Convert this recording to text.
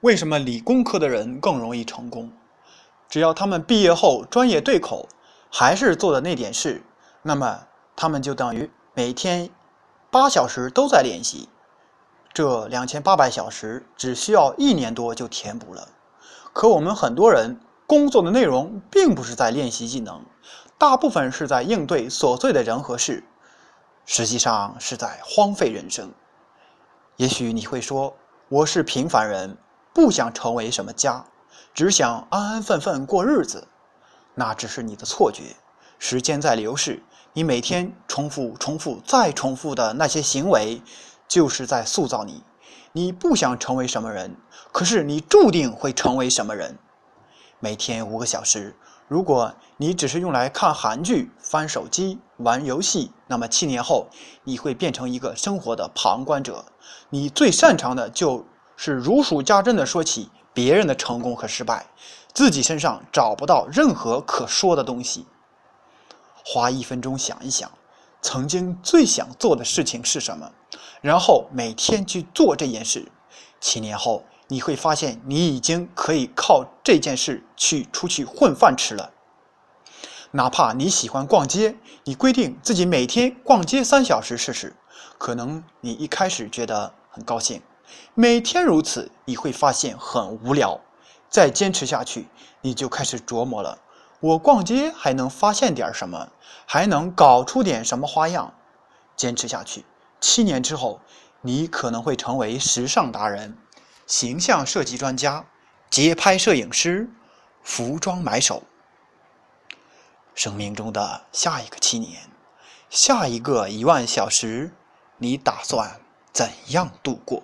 为什么理工科的人更容易成功？只要他们毕业后专业对口，还是做的那点事，那么他们就等于每天八小时都在练习。这两千八百小时只需要一年多就填补了。可我们很多人工作的内容并不是在练习技能，大部分是在应对琐碎的人和事，实际上是在荒废人生。也许你会说，我是平凡人，不想成为什么家。只想安安分分过日子，那只是你的错觉。时间在流逝，你每天重复、重复、再重复的那些行为，就是在塑造你。你不想成为什么人，可是你注定会成为什么人。每天五个小时，如果你只是用来看韩剧、翻手机、玩游戏，那么七年后你会变成一个生活的旁观者。你最擅长的就是如数家珍的说起。别人的成功和失败，自己身上找不到任何可说的东西。花一分钟想一想，曾经最想做的事情是什么，然后每天去做这件事。七年后，你会发现你已经可以靠这件事去出去混饭吃了。哪怕你喜欢逛街，你规定自己每天逛街三小时试试，可能你一开始觉得很高兴。每天如此，你会发现很无聊。再坚持下去，你就开始琢磨了：我逛街还能发现点什么？还能搞出点什么花样？坚持下去，七年之后，你可能会成为时尚达人、形象设计专家、街拍摄影师、服装买手。生命中的下一个七年，下一个一万小时，你打算怎样度过？